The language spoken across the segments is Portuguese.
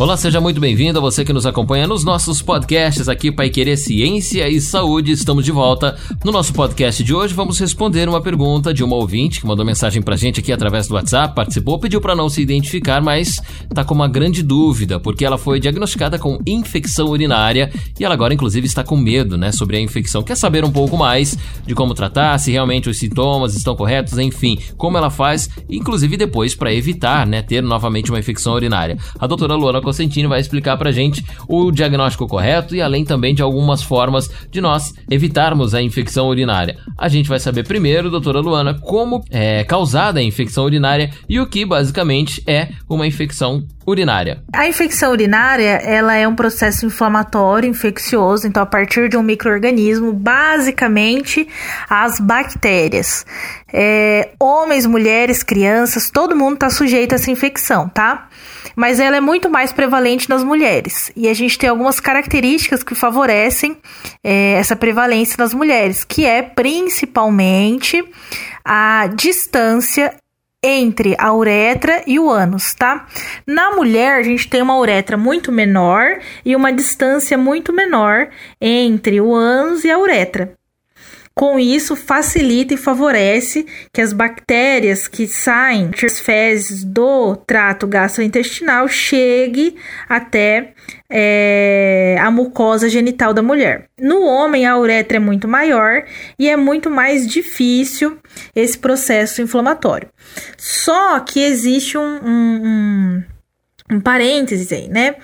Olá, seja muito bem-vindo a você que nos acompanha nos nossos podcasts aqui Pai Querer Ciência e Saúde. Estamos de volta. No nosso podcast de hoje vamos responder uma pergunta de uma ouvinte que mandou mensagem pra gente aqui através do WhatsApp, participou, pediu para não se identificar, mas tá com uma grande dúvida, porque ela foi diagnosticada com infecção urinária e ela agora inclusive está com medo, né, sobre a infecção. Quer saber um pouco mais de como tratar, se realmente os sintomas estão corretos, enfim, como ela faz, inclusive depois para evitar, né, ter novamente uma infecção urinária. A doutora Luana Cosentino vai explicar pra gente o diagnóstico correto e além também de algumas formas de nós evitarmos a infecção urinária. A gente vai saber primeiro, doutora Luana, como é causada a infecção urinária e o que basicamente é uma infecção urinária. A infecção urinária, ela é um processo inflamatório, infeccioso, então a partir de um microorganismo, basicamente as bactérias. É, homens, mulheres, crianças, todo mundo está sujeito a essa infecção, tá? Mas ela é muito mais prevalente nas mulheres. E a gente tem algumas características que favorecem é, essa prevalência nas mulheres, que é principalmente a distância entre a uretra e o ânus, tá? Na mulher, a gente tem uma uretra muito menor e uma distância muito menor entre o ânus e a uretra. Com isso, facilita e favorece que as bactérias que saem das fezes do trato gastrointestinal chegue até é, a mucosa genital da mulher. No homem, a uretra é muito maior e é muito mais difícil esse processo inflamatório. Só que existe um, um, um um parênteses aí, né?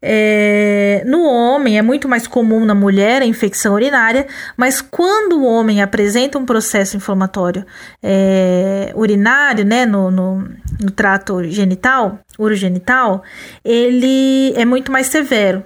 É, no homem é muito mais comum na mulher a infecção urinária, mas quando o homem apresenta um processo inflamatório é, urinário, né, no, no, no trato genital, urogenital, ele é muito mais severo.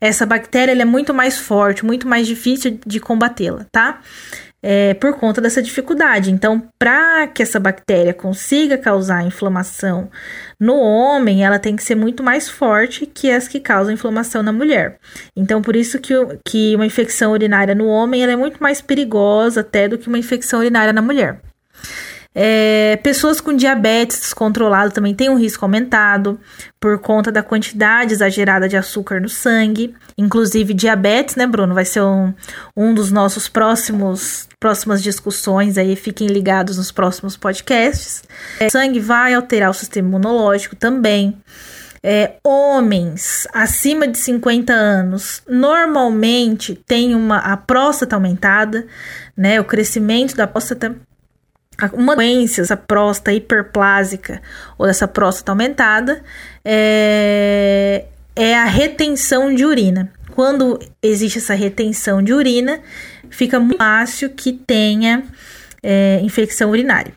Essa bactéria é muito mais forte, muito mais difícil de combatê-la, tá? É, por conta dessa dificuldade. Então, para que essa bactéria consiga causar inflamação no homem, ela tem que ser muito mais forte que as que causam inflamação na mulher. Então, por isso que, que uma infecção urinária no homem é muito mais perigosa até do que uma infecção urinária na mulher. É, pessoas com diabetes descontrolado também têm um risco aumentado por conta da quantidade exagerada de açúcar no sangue. Inclusive, diabetes, né, Bruno? Vai ser um, um dos nossos próximos próximas discussões aí, fiquem ligados nos próximos podcasts. É, sangue vai alterar o sistema imunológico também. É, homens acima de 50 anos normalmente têm uma a próstata aumentada, né? O crescimento da próstata uma doença, essa próstata hiperplásica ou dessa próstata aumentada, é, é a retenção de urina. Quando existe essa retenção de urina, fica muito fácil que tenha é, infecção urinária.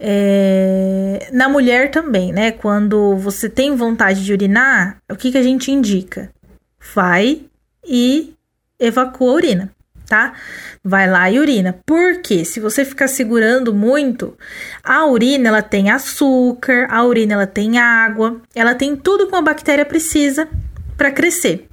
É, na mulher também, né? Quando você tem vontade de urinar, o que, que a gente indica? Vai e evacua a urina tá? Vai lá e urina. Porque se você ficar segurando muito, a urina ela tem açúcar, a urina ela tem água, ela tem tudo que uma bactéria precisa para crescer.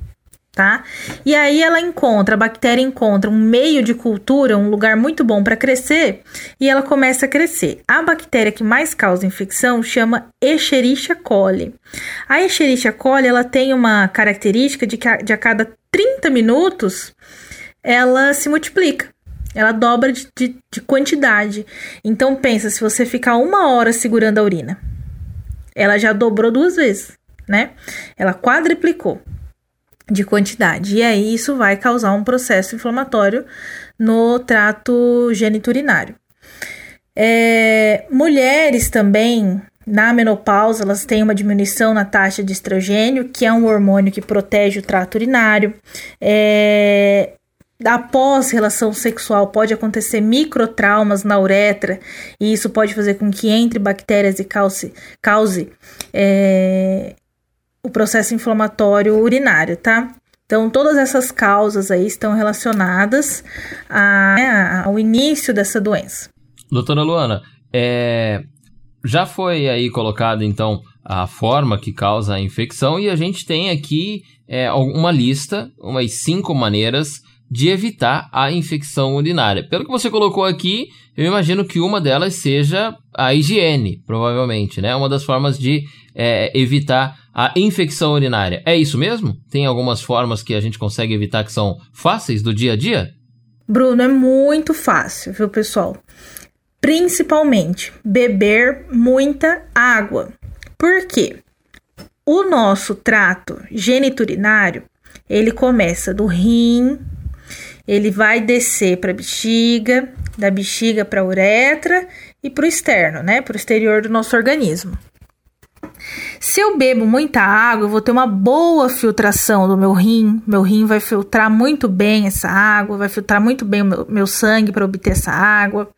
Tá? E aí ela encontra, a bactéria encontra um meio de cultura, um lugar muito bom para crescer, e ela começa a crescer. A bactéria que mais causa infecção chama Escherichia coli. A Escherichia coli, ela tem uma característica de que a, de a cada 30 minutos ela se multiplica. Ela dobra de, de, de quantidade. Então pensa, se você ficar uma hora segurando a urina, ela já dobrou duas vezes, né? Ela quadriplicou de quantidade. E aí isso vai causar um processo inflamatório no trato geniturinário. É, mulheres também, na menopausa, elas têm uma diminuição na taxa de estrogênio, que é um hormônio que protege o trato urinário. É, após relação sexual pode acontecer microtraumas na uretra e isso pode fazer com que entre bactérias e cause, cause é, o processo inflamatório urinário, tá? Então, todas essas causas aí estão relacionadas a, né, ao início dessa doença. Doutora Luana, é, já foi aí colocada então a forma que causa a infecção e a gente tem aqui é, uma lista, umas cinco maneiras de evitar a infecção urinária. Pelo que você colocou aqui, eu imagino que uma delas seja a higiene, provavelmente, né? Uma das formas de é, evitar a infecção urinária. É isso mesmo? Tem algumas formas que a gente consegue evitar que são fáceis do dia a dia? Bruno, é muito fácil, viu, pessoal? Principalmente beber muita água. Por quê? O nosso trato geniturinário, ele começa do rim, ele vai descer para a bexiga, da bexiga para a uretra e para o externo, né, para o exterior do nosso organismo. Se eu bebo muita água, eu vou ter uma boa filtração do meu rim. Meu rim vai filtrar muito bem essa água, vai filtrar muito bem o meu, meu sangue para obter essa água.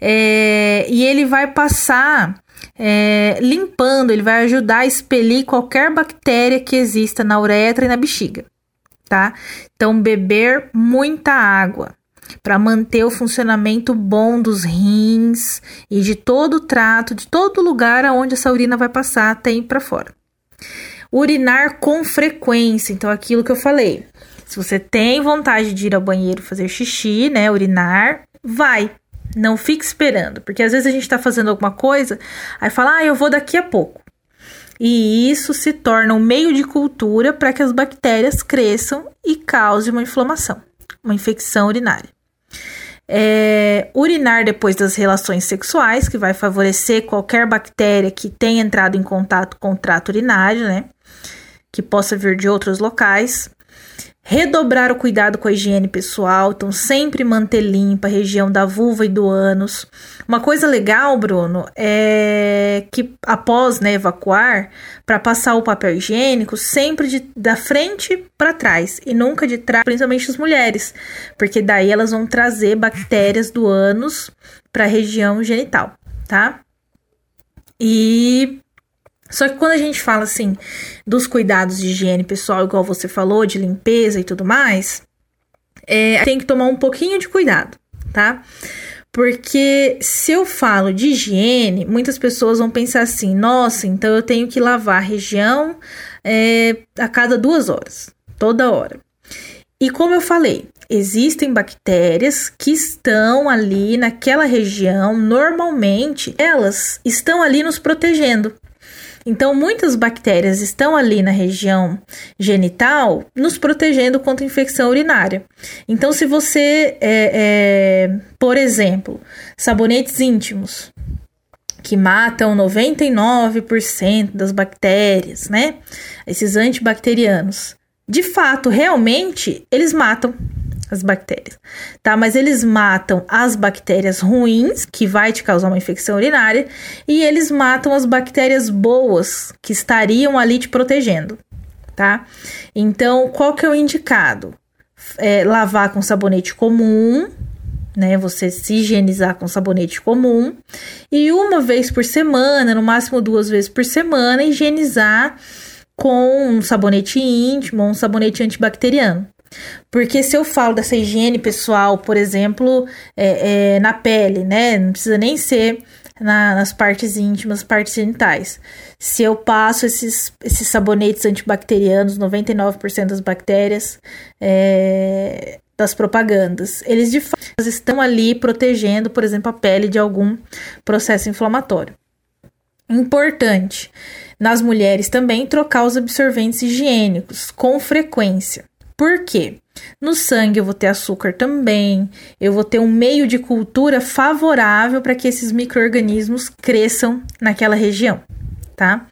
É, e ele vai passar é, limpando, ele vai ajudar a expelir qualquer bactéria que exista na uretra e na bexiga, tá? Então, beber muita água para manter o funcionamento bom dos rins e de todo o trato, de todo lugar aonde essa urina vai passar até ir para fora. Urinar com frequência, então aquilo que eu falei. Se você tem vontade de ir ao banheiro fazer xixi, né, urinar, vai. Não fique esperando, porque às vezes a gente está fazendo alguma coisa, aí fala, ah, eu vou daqui a pouco. E isso se torna um meio de cultura para que as bactérias cresçam e cause uma inflamação, uma infecção urinária. É, urinar depois das relações sexuais, que vai favorecer qualquer bactéria que tenha entrado em contato com o trato urinário, né? Que possa vir de outros locais. Redobrar o cuidado com a higiene pessoal, então sempre manter limpa a região da vulva e do ânus. Uma coisa legal, Bruno, é que após né, evacuar, para passar o papel higiênico, sempre de, da frente para trás e nunca de trás, principalmente as mulheres, porque daí elas vão trazer bactérias do ânus para a região genital, tá? E só que quando a gente fala assim dos cuidados de higiene pessoal, igual você falou, de limpeza e tudo mais, é, tem que tomar um pouquinho de cuidado, tá? Porque se eu falo de higiene, muitas pessoas vão pensar assim: nossa, então eu tenho que lavar a região é, a cada duas horas, toda hora. E como eu falei, existem bactérias que estão ali naquela região, normalmente elas estão ali nos protegendo. Então, muitas bactérias estão ali na região genital, nos protegendo contra infecção urinária. Então, se você, é, é, por exemplo, sabonetes íntimos, que matam 99% das bactérias, né? Esses antibacterianos. De fato, realmente, eles matam as bactérias, tá? Mas eles matam as bactérias ruins, que vai te causar uma infecção urinária, e eles matam as bactérias boas, que estariam ali te protegendo, tá? Então, qual que é o indicado? É, lavar com sabonete comum, né? Você se higienizar com sabonete comum e uma vez por semana, no máximo duas vezes por semana, higienizar com um sabonete íntimo um sabonete antibacteriano. Porque se eu falo dessa higiene pessoal, por exemplo, é, é, na pele, né? Não precisa nem ser na, nas partes íntimas, partes genitais. Se eu passo esses, esses sabonetes antibacterianos, 99% das bactérias é, das propagandas, eles de fato estão ali protegendo, por exemplo, a pele de algum processo inflamatório. Importante nas mulheres também trocar os absorventes higiênicos com frequência. Por quê? No sangue eu vou ter açúcar também, eu vou ter um meio de cultura favorável para que esses micro-organismos cresçam naquela região, tá?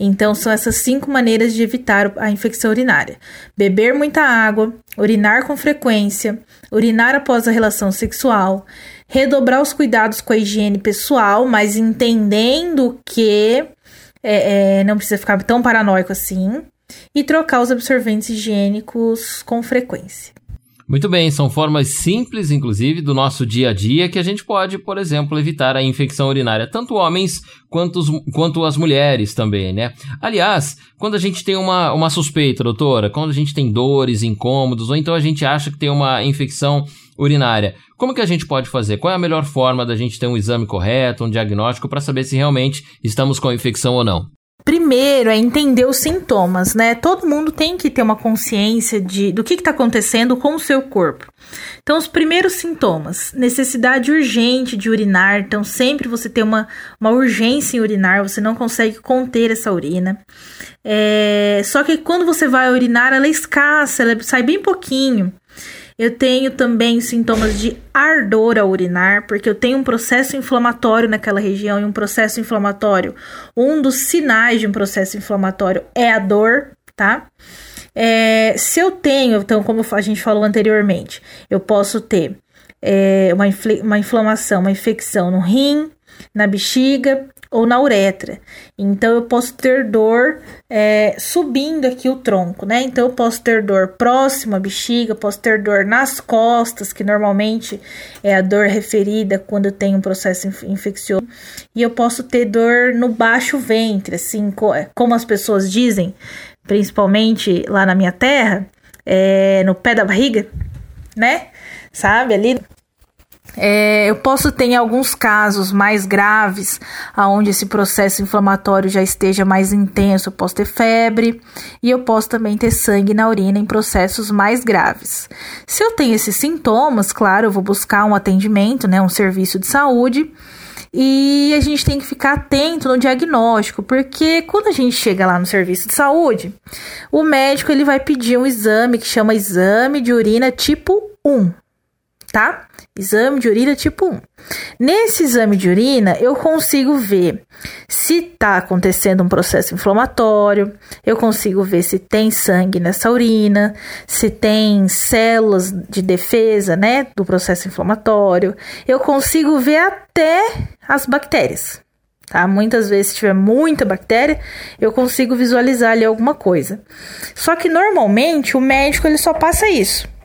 Então são essas cinco maneiras de evitar a infecção urinária: beber muita água, urinar com frequência, urinar após a relação sexual, redobrar os cuidados com a higiene pessoal, mas entendendo que é, é, não precisa ficar tão paranoico assim e trocar os absorventes higiênicos com frequência. Muito bem, são formas simples, inclusive, do nosso dia a dia que a gente pode, por exemplo, evitar a infecção urinária, tanto homens quanto, os, quanto as mulheres também, né? Aliás, quando a gente tem uma, uma suspeita, doutora, quando a gente tem dores, incômodos, ou então a gente acha que tem uma infecção urinária, como que a gente pode fazer? Qual é a melhor forma da gente ter um exame correto, um diagnóstico para saber se realmente estamos com infecção ou não? Primeiro é entender os sintomas, né? Todo mundo tem que ter uma consciência de do que está acontecendo com o seu corpo. Então, os primeiros sintomas: necessidade urgente de urinar. Então, sempre você tem uma, uma urgência em urinar, você não consegue conter essa urina. É, só que quando você vai urinar, ela é escassa, ela sai bem pouquinho. Eu tenho também sintomas de ardor ao urinar, porque eu tenho um processo inflamatório naquela região e um processo inflamatório. Um dos sinais de um processo inflamatório é a dor, tá? É, se eu tenho, então, como a gente falou anteriormente, eu posso ter é, uma, uma inflamação, uma infecção no rim, na bexiga, ou na uretra. Então eu posso ter dor é, subindo aqui o tronco, né? Então eu posso ter dor próximo à bexiga, posso ter dor nas costas, que normalmente é a dor referida quando tem um processo infeccioso, e eu posso ter dor no baixo ventre, assim, é, como as pessoas dizem, principalmente lá na minha terra, é, no pé da barriga, né? Sabe ali é, eu posso ter em alguns casos mais graves, aonde esse processo inflamatório já esteja mais intenso, eu posso ter febre e eu posso também ter sangue na urina em processos mais graves. Se eu tenho esses sintomas, claro, eu vou buscar um atendimento, né, um serviço de saúde. E a gente tem que ficar atento no diagnóstico, porque quando a gente chega lá no serviço de saúde, o médico ele vai pedir um exame que chama exame de urina tipo 1, tá? Exame de urina tipo 1. Nesse exame de urina, eu consigo ver se está acontecendo um processo inflamatório, eu consigo ver se tem sangue nessa urina, se tem células de defesa, né, do processo inflamatório. Eu consigo ver até as bactérias. Tá? Muitas vezes, se tiver muita bactéria, eu consigo visualizar ali alguma coisa. Só que normalmente o médico ele só passa isso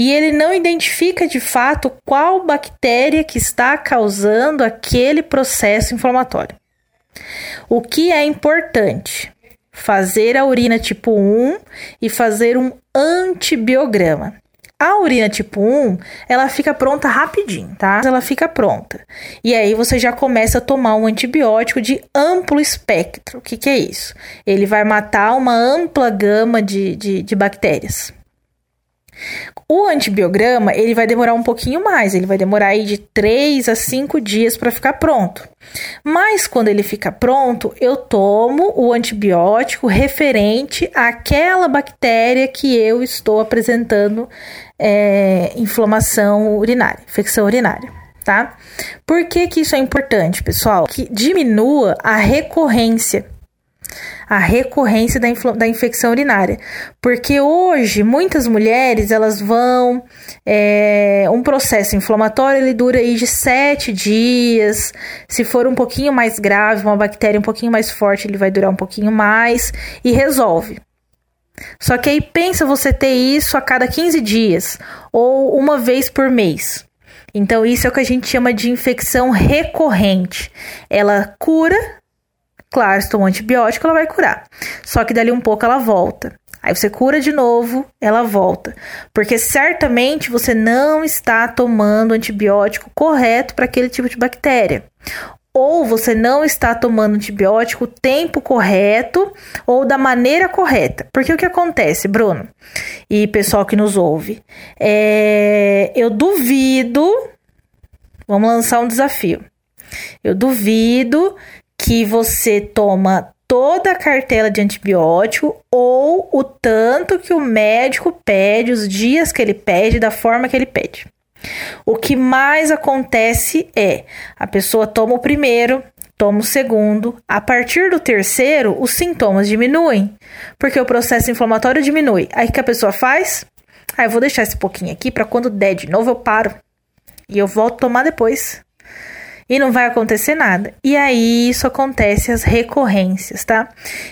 e ele não identifica de fato qual bactéria que está causando aquele processo inflamatório. O que é importante? Fazer a urina tipo 1 e fazer um antibiograma. A urina tipo 1, ela fica pronta rapidinho, tá? Ela fica pronta. E aí você já começa a tomar um antibiótico de amplo espectro. O que, que é isso? Ele vai matar uma ampla gama de, de, de bactérias. O antibiograma, ele vai demorar um pouquinho mais, ele vai demorar aí de 3 a 5 dias para ficar pronto. Mas quando ele fica pronto, eu tomo o antibiótico referente àquela bactéria que eu estou apresentando é, inflamação urinária, infecção urinária. Tá? Por que, que isso é importante, pessoal? Que diminua a recorrência a recorrência da, da infecção urinária. Porque hoje, muitas mulheres, elas vão... É, um processo inflamatório, ele dura aí de sete dias. Se for um pouquinho mais grave, uma bactéria um pouquinho mais forte, ele vai durar um pouquinho mais e resolve. Só que aí pensa você ter isso a cada 15 dias ou uma vez por mês. Então, isso é o que a gente chama de infecção recorrente. Ela cura, Claro, se tomar um antibiótico, ela vai curar. Só que dali um pouco ela volta. Aí você cura de novo, ela volta. Porque certamente você não está tomando antibiótico correto para aquele tipo de bactéria. Ou você não está tomando antibiótico o tempo correto ou da maneira correta. Porque o que acontece, Bruno e pessoal que nos ouve? É, eu duvido. Vamos lançar um desafio. Eu duvido que você toma toda a cartela de antibiótico ou o tanto que o médico pede, os dias que ele pede, da forma que ele pede. O que mais acontece é a pessoa toma o primeiro, toma o segundo, a partir do terceiro, os sintomas diminuem, porque o processo inflamatório diminui. Aí o que a pessoa faz? Ah, eu vou deixar esse pouquinho aqui para quando der de novo eu paro e eu volto a tomar depois e não vai acontecer nada. E aí isso acontece as recorrências, tá?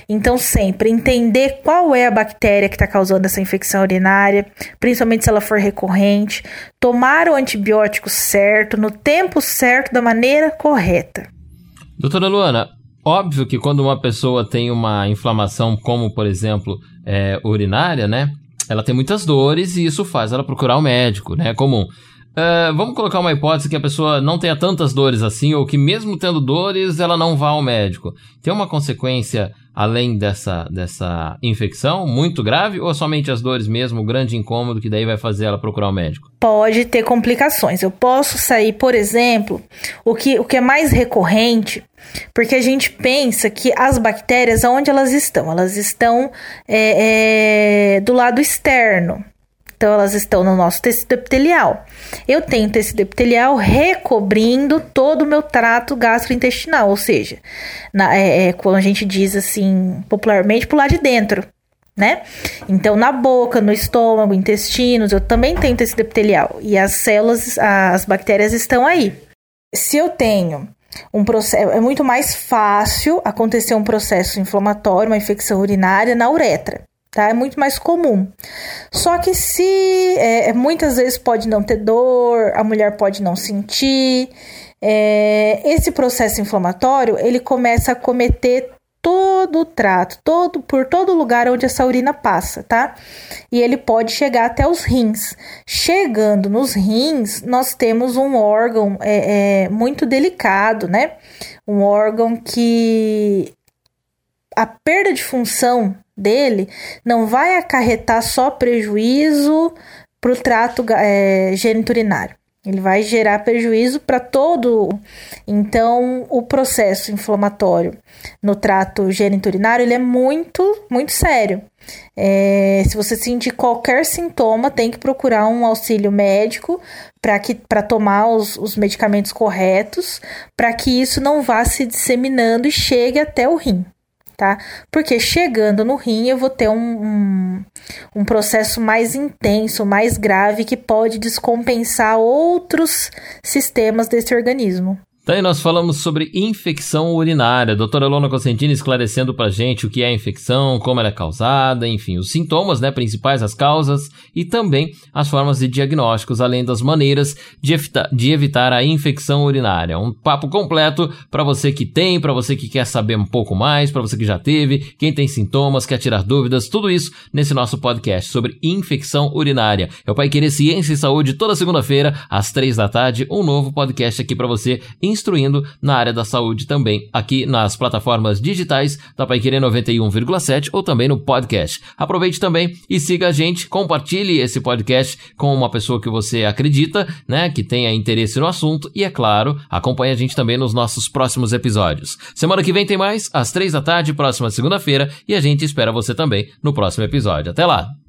Então sempre entender qual é a bactéria que está causando essa infecção urinária, principalmente se ela for recorrente, tomar o antibiótico certo, no tempo certo, da maneira correta. Doutora Luana, óbvio que quando uma pessoa tem uma inflamação, como por exemplo é, urinária, né? Ela tem muitas dores e isso faz ela procurar o um médico, né? É comum. Uh, vamos colocar uma hipótese que a pessoa não tenha tantas dores assim, ou que mesmo tendo dores, ela não vá ao médico. Tem uma consequência além dessa, dessa infecção muito grave, ou somente as dores mesmo, o grande incômodo que daí vai fazer ela procurar o médico? Pode ter complicações. Eu posso sair, por exemplo, o que, o que é mais recorrente, porque a gente pensa que as bactérias, onde elas estão? Elas estão é, é, do lado externo, então, elas estão no nosso tecido epitelial. Eu tenho tecido epitelial recobrindo todo o meu trato gastrointestinal, ou seja, na, é, é, quando a gente diz assim, popularmente, lado de dentro, né? Então, na boca, no estômago, intestinos, eu também tenho tecido epitelial. E as células, as bactérias estão aí. Se eu tenho um processo, é muito mais fácil acontecer um processo inflamatório, uma infecção urinária na uretra tá? É muito mais comum. Só que se é, é, muitas vezes pode não ter dor, a mulher pode não sentir. É, esse processo inflamatório ele começa a cometer todo o trato, todo por todo lugar onde essa urina passa, tá? E ele pode chegar até os rins. Chegando nos rins, nós temos um órgão é, é muito delicado, né? Um órgão que a perda de função dele não vai acarretar só prejuízo para o trato é, geniturinário. Ele vai gerar prejuízo para todo. Então, o processo inflamatório no trato geniturinário ele é muito, muito sério. É, se você sentir qualquer sintoma, tem que procurar um auxílio médico para tomar os, os medicamentos corretos, para que isso não vá se disseminando e chegue até o rim tá? Porque chegando no rim eu vou ter um, um, um processo mais intenso, mais grave, que pode descompensar outros sistemas desse organismo. Daí nós falamos sobre infecção urinária. Doutora Lona Cosentini esclarecendo pra gente o que é a infecção, como ela é causada, enfim, os sintomas, né, principais, as causas e também as formas de diagnósticos, além das maneiras de, evita de evitar a infecção urinária. Um papo completo para você que tem, para você que quer saber um pouco mais, para você que já teve, quem tem sintomas, quer tirar dúvidas, tudo isso nesse nosso podcast sobre infecção urinária. É o Pai Querer Ciência e Saúde toda segunda-feira às três da tarde, um novo podcast aqui para você instruindo na área da saúde também, aqui nas plataformas digitais da Paiquerê 91,7 ou também no podcast. Aproveite também e siga a gente, compartilhe esse podcast com uma pessoa que você acredita, né, que tenha interesse no assunto e, é claro, acompanhe a gente também nos nossos próximos episódios. Semana que vem tem mais, às três da tarde, próxima segunda-feira, e a gente espera você também no próximo episódio. Até lá!